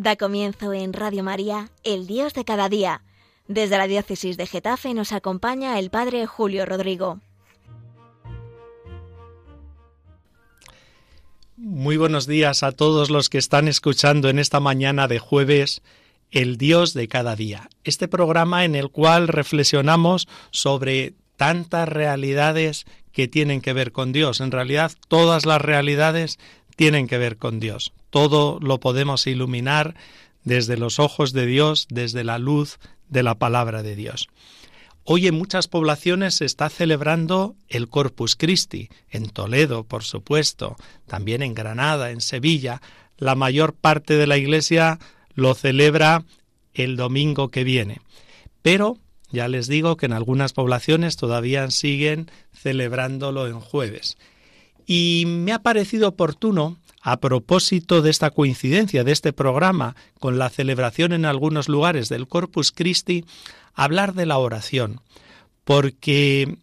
Da comienzo en Radio María, El Dios de cada día. Desde la diócesis de Getafe nos acompaña el Padre Julio Rodrigo. Muy buenos días a todos los que están escuchando en esta mañana de jueves El Dios de cada día, este programa en el cual reflexionamos sobre tantas realidades que tienen que ver con Dios. En realidad todas las realidades tienen que ver con Dios. Todo lo podemos iluminar desde los ojos de Dios, desde la luz de la palabra de Dios. Hoy en muchas poblaciones se está celebrando el Corpus Christi, en Toledo, por supuesto, también en Granada, en Sevilla. La mayor parte de la Iglesia lo celebra el domingo que viene. Pero ya les digo que en algunas poblaciones todavía siguen celebrándolo en jueves. Y me ha parecido oportuno, a propósito de esta coincidencia, de este programa, con la celebración en algunos lugares del Corpus Christi, hablar de la oración, porque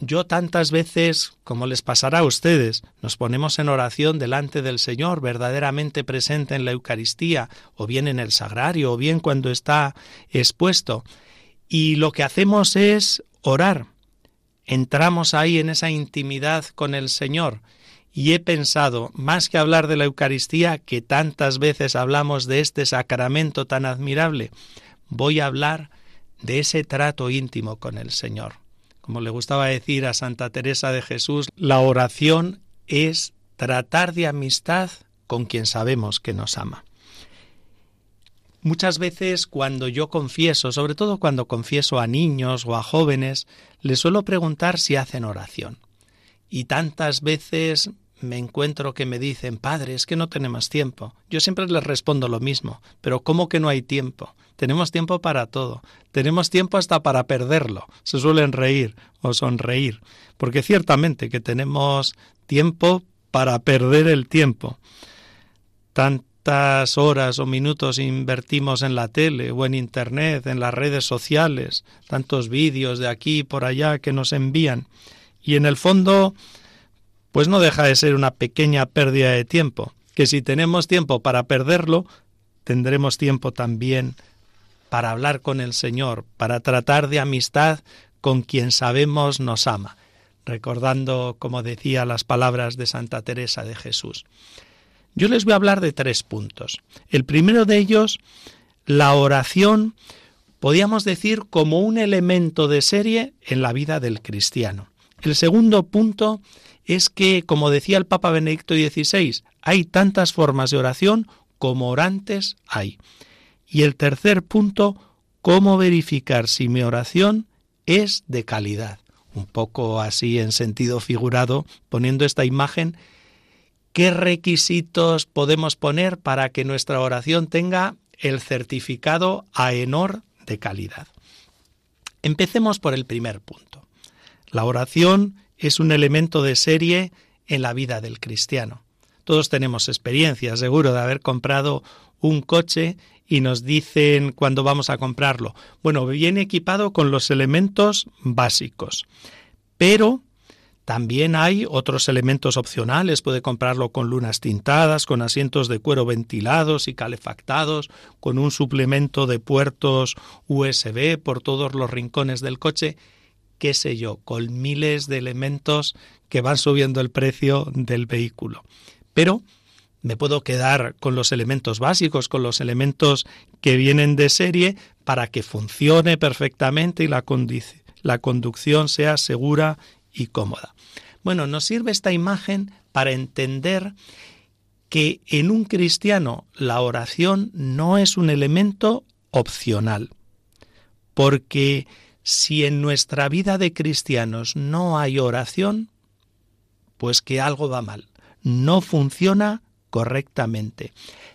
yo tantas veces, como les pasará a ustedes, nos ponemos en oración delante del Señor, verdaderamente presente en la Eucaristía, o bien en el sagrario, o bien cuando está expuesto, y lo que hacemos es orar, entramos ahí en esa intimidad con el Señor. Y he pensado, más que hablar de la Eucaristía, que tantas veces hablamos de este sacramento tan admirable, voy a hablar de ese trato íntimo con el Señor. Como le gustaba decir a Santa Teresa de Jesús, la oración es tratar de amistad con quien sabemos que nos ama. Muchas veces cuando yo confieso, sobre todo cuando confieso a niños o a jóvenes, les suelo preguntar si hacen oración. Y tantas veces me encuentro que me dicen, padre, es que no tenemos tiempo. Yo siempre les respondo lo mismo, pero ¿cómo que no hay tiempo? Tenemos tiempo para todo. Tenemos tiempo hasta para perderlo. Se suelen reír o sonreír, porque ciertamente que tenemos tiempo para perder el tiempo. Tanto cuántas horas o minutos invertimos en la tele o en Internet, en las redes sociales, tantos vídeos de aquí y por allá que nos envían. Y en el fondo, pues no deja de ser una pequeña pérdida de tiempo, que si tenemos tiempo para perderlo, tendremos tiempo también para hablar con el Señor, para tratar de amistad con quien sabemos nos ama, recordando, como decía, las palabras de Santa Teresa de Jesús. Yo les voy a hablar de tres puntos. El primero de ellos, la oración, podríamos decir, como un elemento de serie en la vida del cristiano. El segundo punto es que, como decía el Papa Benedicto XVI, hay tantas formas de oración como orantes hay. Y el tercer punto, cómo verificar si mi oración es de calidad. Un poco así en sentido figurado, poniendo esta imagen ¿Qué requisitos podemos poner para que nuestra oración tenga el certificado AENOR de calidad? Empecemos por el primer punto. La oración es un elemento de serie en la vida del cristiano. Todos tenemos experiencia, seguro, de haber comprado un coche y nos dicen cuando vamos a comprarlo, bueno, viene equipado con los elementos básicos, pero también hay otros elementos opcionales, puede comprarlo con lunas tintadas, con asientos de cuero ventilados y calefactados, con un suplemento de puertos USB por todos los rincones del coche, qué sé yo, con miles de elementos que van subiendo el precio del vehículo. Pero me puedo quedar con los elementos básicos, con los elementos que vienen de serie para que funcione perfectamente y la, conducción sea segura y cómoda. Bueno, nos sirve esta imagen para entender que en un cristiano la oración no es un elemento opcional, porque si en nuestra vida de cristianos no hay oración, pues que algo va mal, no funciona correctamente.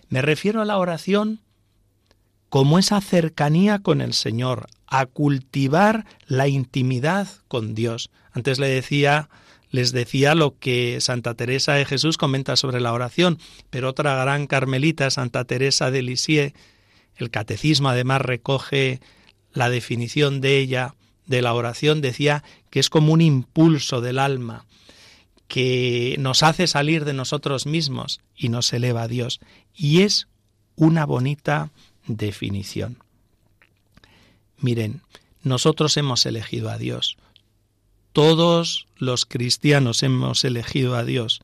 Me refiero a la oración como esa cercanía con el Señor, a cultivar la intimidad con Dios. Antes le decía les decía lo que Santa Teresa de Jesús comenta sobre la oración, pero otra gran carmelita, Santa Teresa de Lisieux, el catecismo además recoge la definición de ella de la oración, decía que es como un impulso del alma que nos hace salir de nosotros mismos y nos eleva a Dios. Y es una bonita definición. Miren, nosotros hemos elegido a Dios. Todos los cristianos hemos elegido a Dios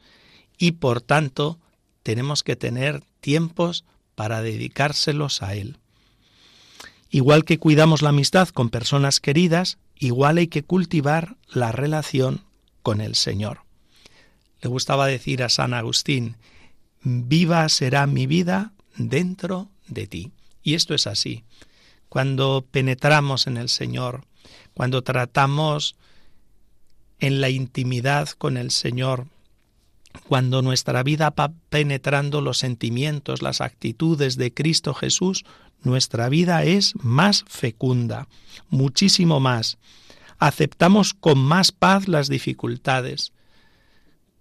y por tanto tenemos que tener tiempos para dedicárselos a Él. Igual que cuidamos la amistad con personas queridas, igual hay que cultivar la relación con el Señor. Le gustaba decir a San Agustín, viva será mi vida dentro de ti. Y esto es así. Cuando penetramos en el Señor, cuando tratamos en la intimidad con el Señor, cuando nuestra vida va penetrando los sentimientos, las actitudes de Cristo Jesús, nuestra vida es más fecunda, muchísimo más. Aceptamos con más paz las dificultades.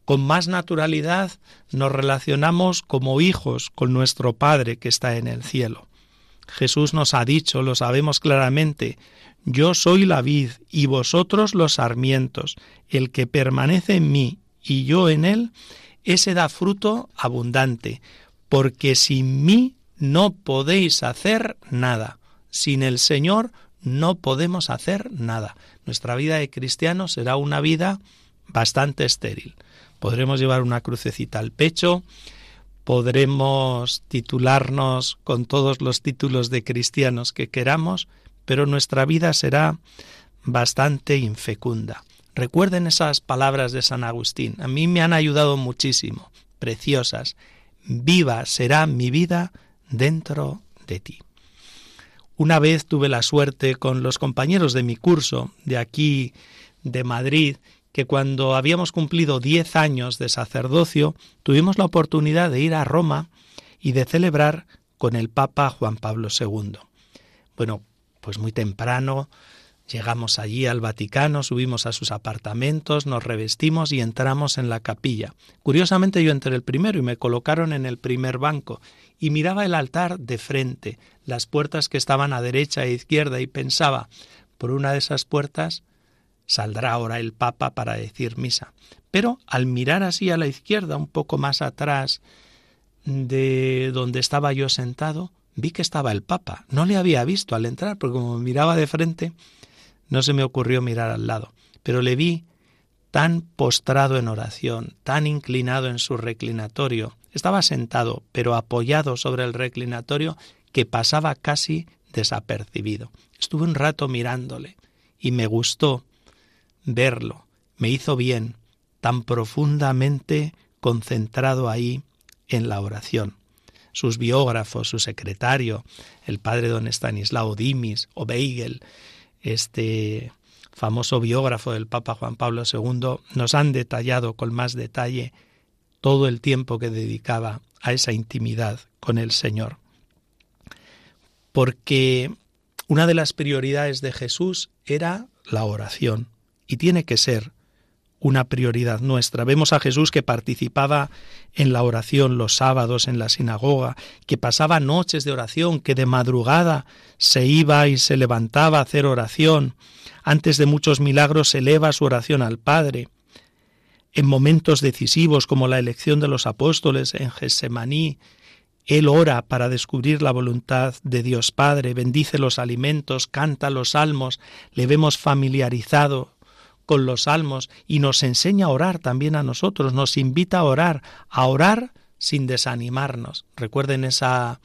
Con más naturalidad nos relacionamos como hijos con nuestro Padre que está en el cielo. Jesús nos ha dicho, lo sabemos claramente, yo soy la vid y vosotros los sarmientos, el que permanece en mí y yo en él, ese da fruto abundante, porque sin mí no podéis hacer nada. Sin el Señor no podemos hacer nada. Nuestra vida de cristiano será una vida bastante estéril. Podremos llevar una crucecita al pecho, podremos titularnos con todos los títulos de cristianos que queramos, pero nuestra vida será bastante infecunda. Recuerden esas palabras de San Agustín. A mí me han ayudado muchísimo, preciosas. Viva será mi vida dentro de ti. Una vez tuve la suerte con los compañeros de mi curso de aquí, de Madrid, que cuando habíamos cumplido diez años de sacerdocio, tuvimos la oportunidad de ir a Roma y de celebrar con el Papa Juan Pablo II. Bueno, pues muy temprano Llegamos allí al Vaticano, subimos a sus apartamentos, nos revestimos y entramos en la capilla. Curiosamente yo entré el primero y me colocaron en el primer banco y miraba el altar de frente, las puertas que estaban a derecha e izquierda y pensaba, por una de esas puertas saldrá ahora el Papa para decir misa. Pero al mirar así a la izquierda, un poco más atrás de donde estaba yo sentado, vi que estaba el Papa. No le había visto al entrar, porque como miraba de frente, no se me ocurrió mirar al lado, pero le vi tan postrado en oración, tan inclinado en su reclinatorio. Estaba sentado, pero apoyado sobre el reclinatorio, que pasaba casi desapercibido. Estuve un rato mirándole y me gustó verlo, me hizo bien, tan profundamente concentrado ahí en la oración. Sus biógrafos, su secretario, el padre don Estanislao Dimis o Beigel, este famoso biógrafo del Papa Juan Pablo II, nos han detallado con más detalle todo el tiempo que dedicaba a esa intimidad con el Señor. Porque una de las prioridades de Jesús era la oración, y tiene que ser una prioridad nuestra. Vemos a Jesús que participaba en la oración los sábados en la sinagoga, que pasaba noches de oración, que de madrugada se iba y se levantaba a hacer oración. Antes de muchos milagros eleva su oración al Padre. En momentos decisivos como la elección de los apóstoles en Getsemaní, él ora para descubrir la voluntad de Dios Padre, bendice los alimentos, canta los salmos, le vemos familiarizado con los salmos y nos enseña a orar también a nosotros, nos invita a orar, a orar sin desanimarnos. Recuerden esa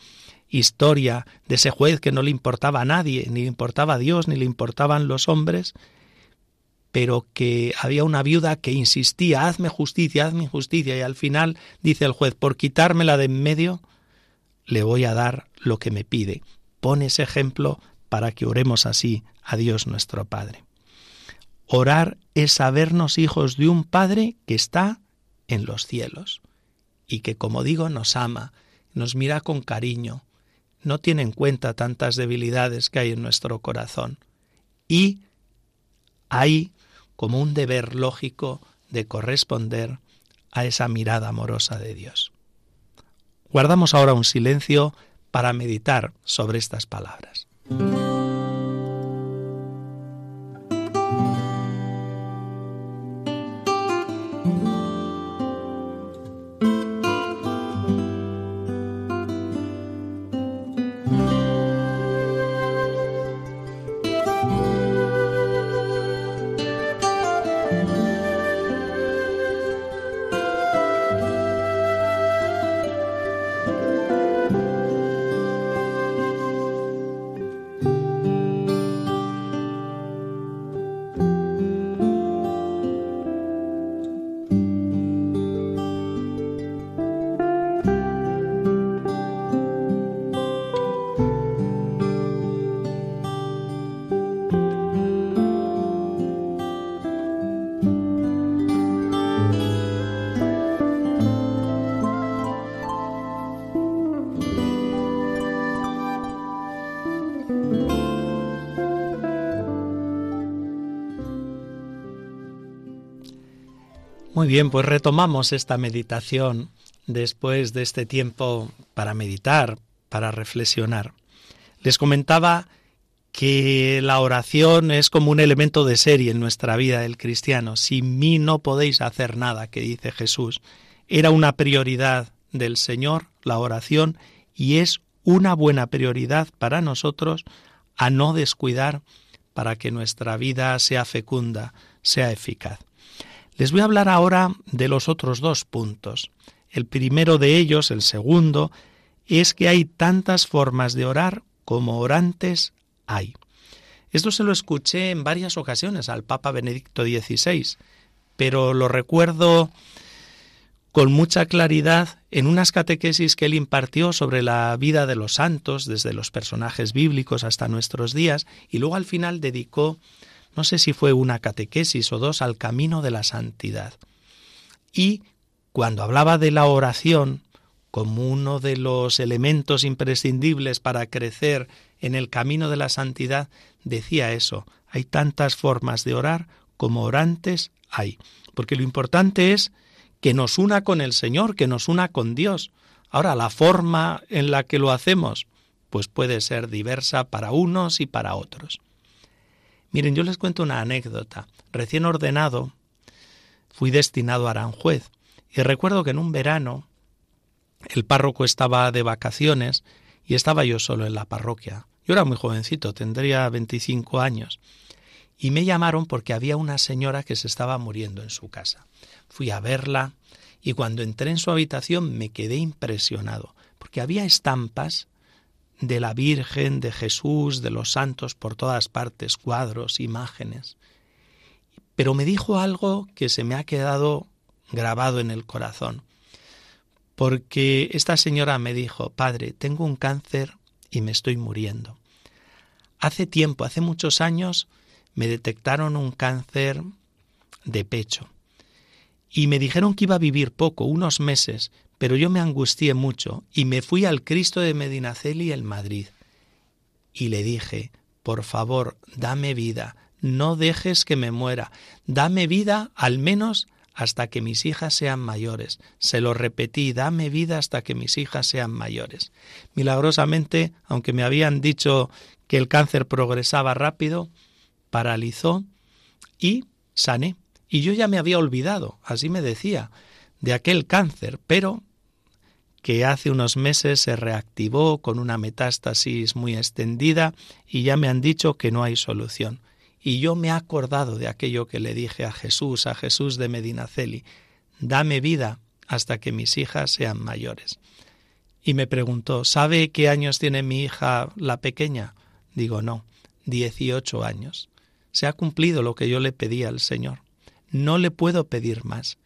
historia de ese juez que no le importaba a nadie, ni le importaba a Dios, ni le importaban los hombres, pero que había una viuda que insistía, hazme justicia, hazme justicia, y al final dice el juez, por quitármela de en medio, le voy a dar lo que me pide. Pone ese ejemplo para que oremos así a Dios nuestro Padre. Orar es sabernos hijos de un Padre que está en los cielos y que, como digo, nos ama, nos mira con cariño, no tiene en cuenta tantas debilidades que hay en nuestro corazón y hay como un deber lógico de corresponder a esa mirada amorosa de Dios. Guardamos ahora un silencio para meditar sobre estas palabras. Muy bien, pues retomamos esta meditación después de este tiempo para meditar, para reflexionar. Les comentaba que la oración es como un elemento de serie en nuestra vida del cristiano. Sin mí no podéis hacer nada, que dice Jesús. Era una prioridad del Señor la oración y es una buena prioridad para nosotros a no descuidar para que nuestra vida sea fecunda, sea eficaz. Les voy a hablar ahora de los otros dos puntos. El primero de ellos, el segundo, es que hay tantas formas de orar como orantes hay. Esto se lo escuché en varias ocasiones al Papa Benedicto XVI, pero lo recuerdo con mucha claridad en unas catequesis que él impartió sobre la vida de los santos, desde los personajes bíblicos hasta nuestros días, y luego al final dedicó no sé si fue una catequesis o dos, al camino de la santidad. Y cuando hablaba de la oración como uno de los elementos imprescindibles para crecer en el camino de la santidad, decía eso, hay tantas formas de orar como orantes hay, porque lo importante es que nos una con el Señor, que nos una con Dios. Ahora, la forma en la que lo hacemos, pues puede ser diversa para unos y para otros. Miren, yo les cuento una anécdota. Recién ordenado, fui destinado a Aranjuez y recuerdo que en un verano el párroco estaba de vacaciones y estaba yo solo en la parroquia. Yo era muy jovencito, tendría 25 años. Y me llamaron porque había una señora que se estaba muriendo en su casa. Fui a verla y cuando entré en su habitación me quedé impresionado, porque había estampas de la Virgen, de Jesús, de los santos por todas partes, cuadros, imágenes. Pero me dijo algo que se me ha quedado grabado en el corazón, porque esta señora me dijo, Padre, tengo un cáncer y me estoy muriendo. Hace tiempo, hace muchos años, me detectaron un cáncer de pecho y me dijeron que iba a vivir poco, unos meses, pero yo me angustié mucho y me fui al Cristo de Medinaceli en Madrid. Y le dije, por favor, dame vida, no dejes que me muera, dame vida al menos hasta que mis hijas sean mayores. Se lo repetí, dame vida hasta que mis hijas sean mayores. Milagrosamente, aunque me habían dicho que el cáncer progresaba rápido, paralizó y sané. Y yo ya me había olvidado, así me decía, de aquel cáncer, pero que hace unos meses se reactivó con una metástasis muy extendida y ya me han dicho que no hay solución. Y yo me he acordado de aquello que le dije a Jesús, a Jesús de Medinaceli, dame vida hasta que mis hijas sean mayores. Y me preguntó, ¿sabe qué años tiene mi hija la pequeña? Digo, no, dieciocho años. Se ha cumplido lo que yo le pedí al Señor. No le puedo pedir más.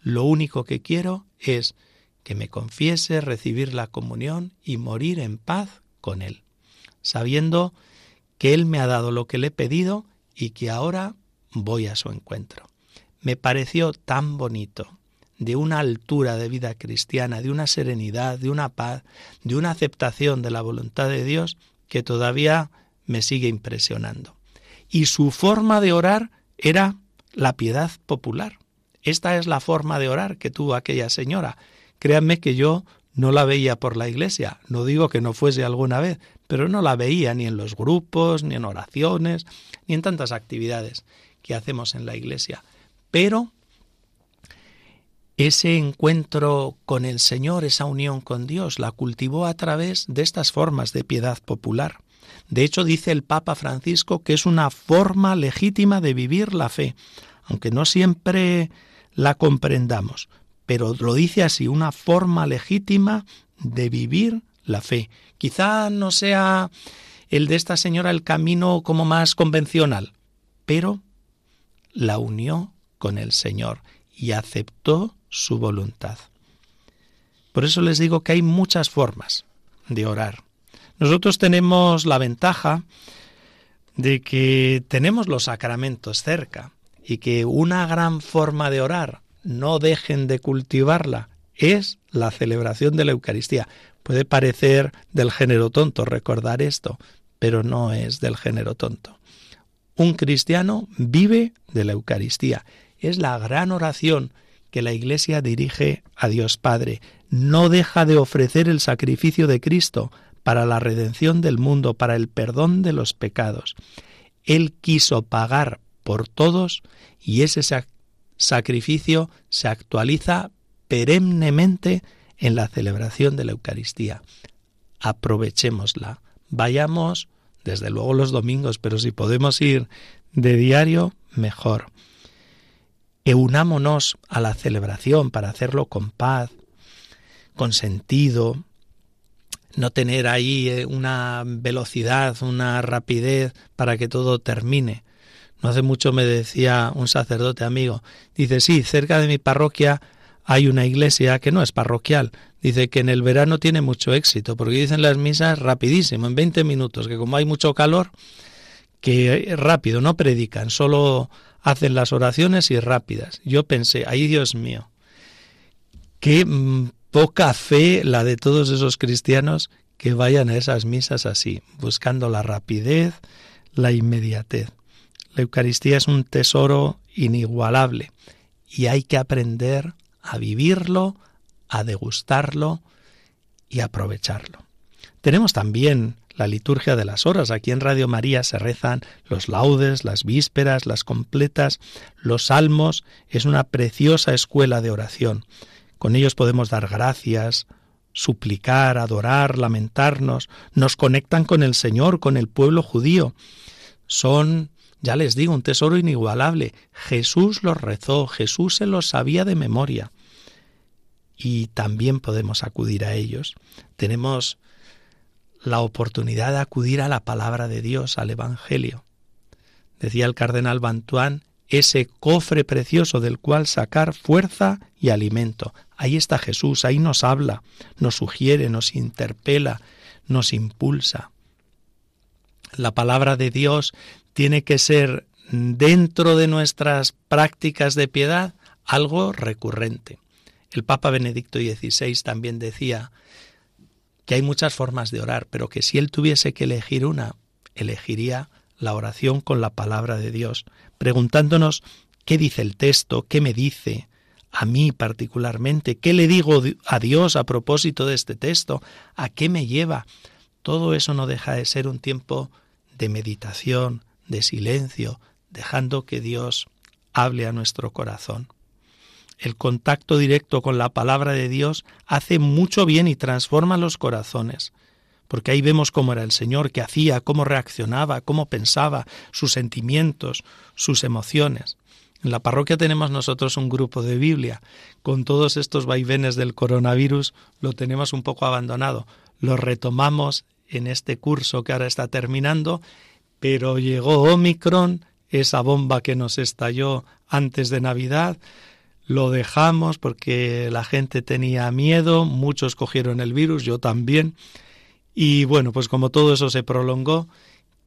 Lo único que quiero es que me confiese, recibir la comunión y morir en paz con Él, sabiendo que Él me ha dado lo que le he pedido y que ahora voy a su encuentro. Me pareció tan bonito, de una altura de vida cristiana, de una serenidad, de una paz, de una aceptación de la voluntad de Dios que todavía me sigue impresionando. Y su forma de orar era la piedad popular. Esta es la forma de orar que tuvo aquella señora, Créanme que yo no la veía por la iglesia, no digo que no fuese alguna vez, pero no la veía ni en los grupos, ni en oraciones, ni en tantas actividades que hacemos en la iglesia. Pero ese encuentro con el Señor, esa unión con Dios, la cultivó a través de estas formas de piedad popular. De hecho, dice el Papa Francisco que es una forma legítima de vivir la fe, aunque no siempre la comprendamos pero lo dice así, una forma legítima de vivir la fe. Quizá no sea el de esta señora el camino como más convencional, pero la unió con el Señor y aceptó su voluntad. Por eso les digo que hay muchas formas de orar. Nosotros tenemos la ventaja de que tenemos los sacramentos cerca y que una gran forma de orar no dejen de cultivarla, es la celebración de la Eucaristía. Puede parecer del género tonto recordar esto, pero no es del género tonto. Un cristiano vive de la Eucaristía. Es la gran oración que la Iglesia dirige a Dios Padre. No deja de ofrecer el sacrificio de Cristo para la redención del mundo, para el perdón de los pecados. Él quiso pagar por todos y ese sacrificio se actualiza perennemente en la celebración de la Eucaristía. Aprovechémosla. Vayamos, desde luego los domingos, pero si podemos ir de diario, mejor. Eunámonos a la celebración para hacerlo con paz, con sentido, no tener ahí eh, una velocidad, una rapidez para que todo termine. No hace mucho me decía un sacerdote amigo, dice, sí, cerca de mi parroquia hay una iglesia que no es parroquial. Dice que en el verano tiene mucho éxito, porque dicen las misas rapidísimo, en 20 minutos, que como hay mucho calor, que rápido, no predican, solo hacen las oraciones y rápidas. Yo pensé, ay Dios mío, qué mm, poca fe la de todos esos cristianos que vayan a esas misas así, buscando la rapidez, la inmediatez. La Eucaristía es un tesoro inigualable y hay que aprender a vivirlo, a degustarlo y aprovecharlo. Tenemos también la liturgia de las horas. Aquí en Radio María se rezan los laudes, las vísperas, las completas, los salmos. Es una preciosa escuela de oración. Con ellos podemos dar gracias, suplicar, adorar, lamentarnos. Nos conectan con el Señor, con el pueblo judío. Son, ya les digo, un tesoro inigualable. Jesús los rezó, Jesús se los sabía de memoria y también podemos acudir a ellos. Tenemos la oportunidad de acudir a la palabra de Dios, al Evangelio. Decía el cardenal Bantuán, ese cofre precioso del cual sacar fuerza y alimento. Ahí está Jesús, ahí nos habla, nos sugiere, nos interpela, nos impulsa. La palabra de Dios tiene que ser dentro de nuestras prácticas de piedad algo recurrente. El Papa Benedicto XVI también decía que hay muchas formas de orar, pero que si él tuviese que elegir una, elegiría la oración con la palabra de Dios, preguntándonos qué dice el texto, qué me dice, a mí particularmente, qué le digo a Dios a propósito de este texto, a qué me lleva. Todo eso no deja de ser un tiempo de meditación, de silencio, dejando que Dios hable a nuestro corazón el contacto directo con la palabra de Dios hace mucho bien y transforma los corazones, porque ahí vemos cómo era el Señor, qué hacía, cómo reaccionaba, cómo pensaba, sus sentimientos, sus emociones. En la parroquia tenemos nosotros un grupo de Biblia. Con todos estos vaivenes del coronavirus lo tenemos un poco abandonado. Lo retomamos en este curso que ahora está terminando, pero llegó Omicron, esa bomba que nos estalló antes de Navidad, lo dejamos porque la gente tenía miedo, muchos cogieron el virus, yo también. Y bueno, pues como todo eso se prolongó,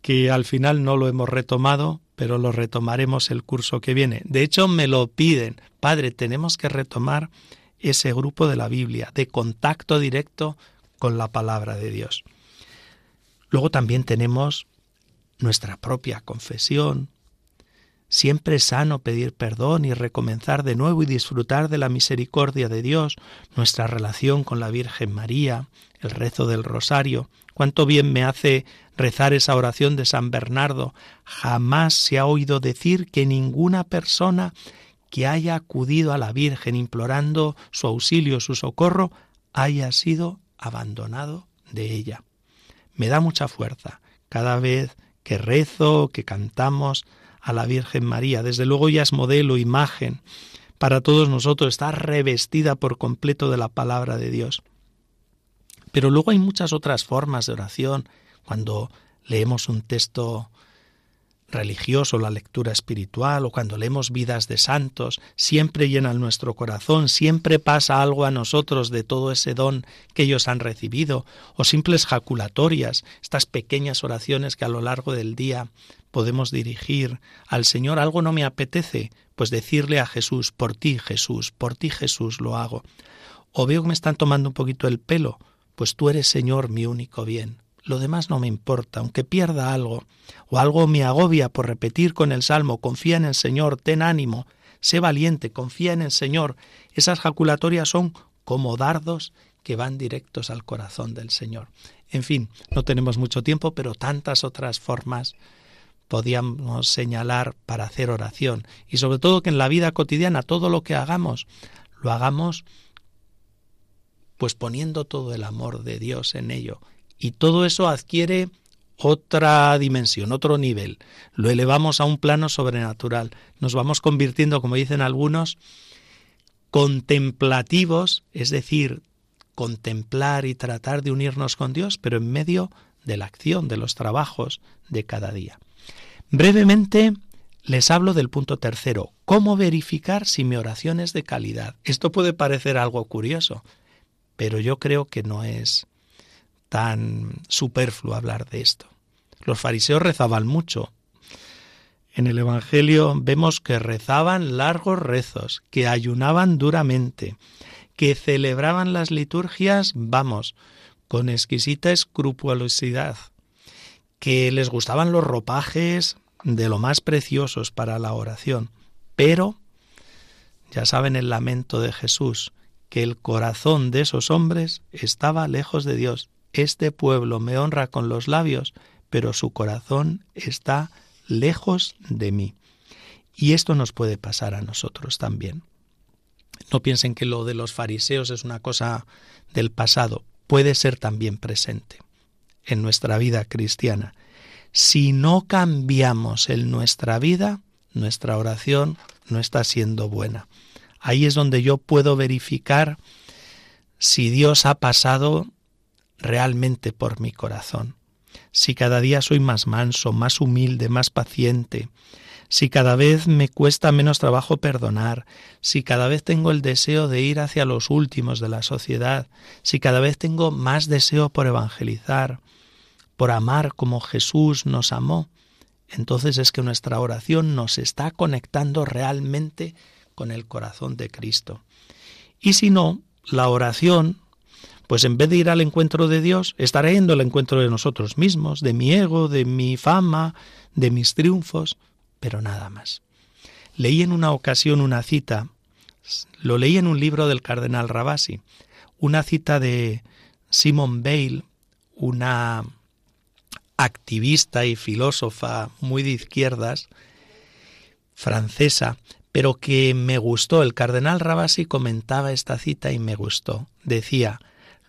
que al final no lo hemos retomado, pero lo retomaremos el curso que viene. De hecho, me lo piden, Padre, tenemos que retomar ese grupo de la Biblia, de contacto directo con la palabra de Dios. Luego también tenemos nuestra propia confesión, Siempre sano pedir perdón y recomenzar de nuevo y disfrutar de la misericordia de Dios, nuestra relación con la Virgen María, el rezo del rosario. Cuánto bien me hace rezar esa oración de San Bernardo. Jamás se ha oído decir que ninguna persona que haya acudido a la Virgen implorando su auxilio, su socorro, haya sido abandonado de ella. Me da mucha fuerza cada vez que rezo, que cantamos a la Virgen María. Desde luego ya es modelo, imagen para todos nosotros, está revestida por completo de la palabra de Dios. Pero luego hay muchas otras formas de oración, cuando leemos un texto religioso, la lectura espiritual o cuando leemos vidas de santos, siempre llenan nuestro corazón, siempre pasa algo a nosotros de todo ese don que ellos han recibido, o simples jaculatorias, estas pequeñas oraciones que a lo largo del día podemos dirigir al Señor. Algo no me apetece, pues decirle a Jesús, por ti Jesús, por ti Jesús lo hago. O veo que me están tomando un poquito el pelo, pues tú eres Señor mi único bien. Lo demás no me importa, aunque pierda algo, o algo me agobia por repetir con el salmo, confía en el Señor, ten ánimo, sé valiente, confía en el Señor. Esas jaculatorias son como dardos que van directos al corazón del Señor. En fin, no tenemos mucho tiempo, pero tantas otras formas podíamos señalar para hacer oración. Y sobre todo que en la vida cotidiana todo lo que hagamos, lo hagamos pues poniendo todo el amor de Dios en ello. Y todo eso adquiere otra dimensión, otro nivel. Lo elevamos a un plano sobrenatural. Nos vamos convirtiendo, como dicen algunos, contemplativos, es decir, contemplar y tratar de unirnos con Dios, pero en medio de la acción, de los trabajos de cada día. Brevemente les hablo del punto tercero, cómo verificar si mi oración es de calidad. Esto puede parecer algo curioso, pero yo creo que no es tan superfluo hablar de esto. Los fariseos rezaban mucho. En el Evangelio vemos que rezaban largos rezos, que ayunaban duramente, que celebraban las liturgias, vamos, con exquisita escrupulosidad, que les gustaban los ropajes de lo más preciosos para la oración, pero ya saben el lamento de Jesús, que el corazón de esos hombres estaba lejos de Dios. Este pueblo me honra con los labios, pero su corazón está lejos de mí. Y esto nos puede pasar a nosotros también. No piensen que lo de los fariseos es una cosa del pasado, puede ser también presente en nuestra vida cristiana. Si no cambiamos en nuestra vida, nuestra oración no está siendo buena. Ahí es donde yo puedo verificar si Dios ha pasado realmente por mi corazón. Si cada día soy más manso, más humilde, más paciente, si cada vez me cuesta menos trabajo perdonar, si cada vez tengo el deseo de ir hacia los últimos de la sociedad, si cada vez tengo más deseo por evangelizar, por amar como Jesús nos amó, entonces es que nuestra oración nos está conectando realmente con el corazón de Cristo. Y si no, la oración, pues en vez de ir al encuentro de Dios, estará yendo al encuentro de nosotros mismos, de mi ego, de mi fama, de mis triunfos, pero nada más. Leí en una ocasión una cita, lo leí en un libro del cardenal Rabasi, una cita de Simone Bale, una activista y filósofa muy de izquierdas, francesa, pero que me gustó. El cardenal Rabasi comentaba esta cita y me gustó. Decía,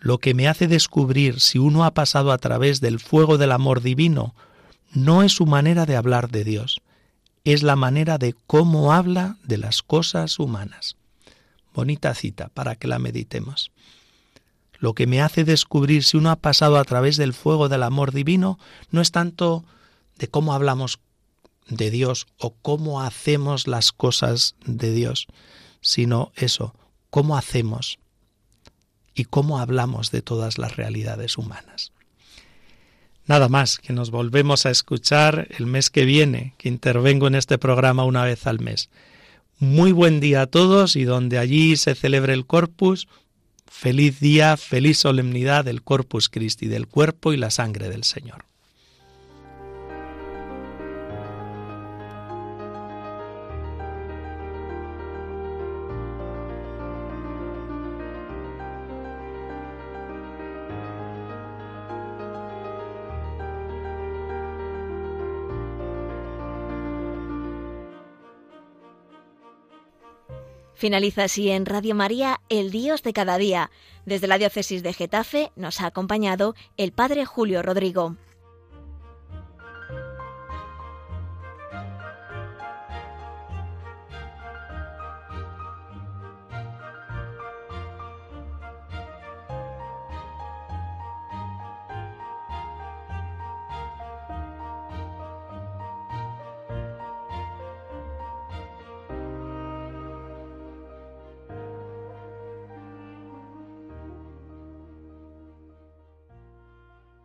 lo que me hace descubrir si uno ha pasado a través del fuego del amor divino no es su manera de hablar de Dios, es la manera de cómo habla de las cosas humanas. Bonita cita para que la meditemos. Lo que me hace descubrir si uno ha pasado a través del fuego del amor divino no es tanto de cómo hablamos de Dios o cómo hacemos las cosas de Dios, sino eso, cómo hacemos y cómo hablamos de todas las realidades humanas. Nada más, que nos volvemos a escuchar el mes que viene, que intervengo en este programa una vez al mes. Muy buen día a todos y donde allí se celebre el Corpus, feliz día, feliz solemnidad del Corpus Christi, del cuerpo y la sangre del Señor. Finaliza así en Radio María El Dios de cada día. Desde la diócesis de Getafe nos ha acompañado el Padre Julio Rodrigo.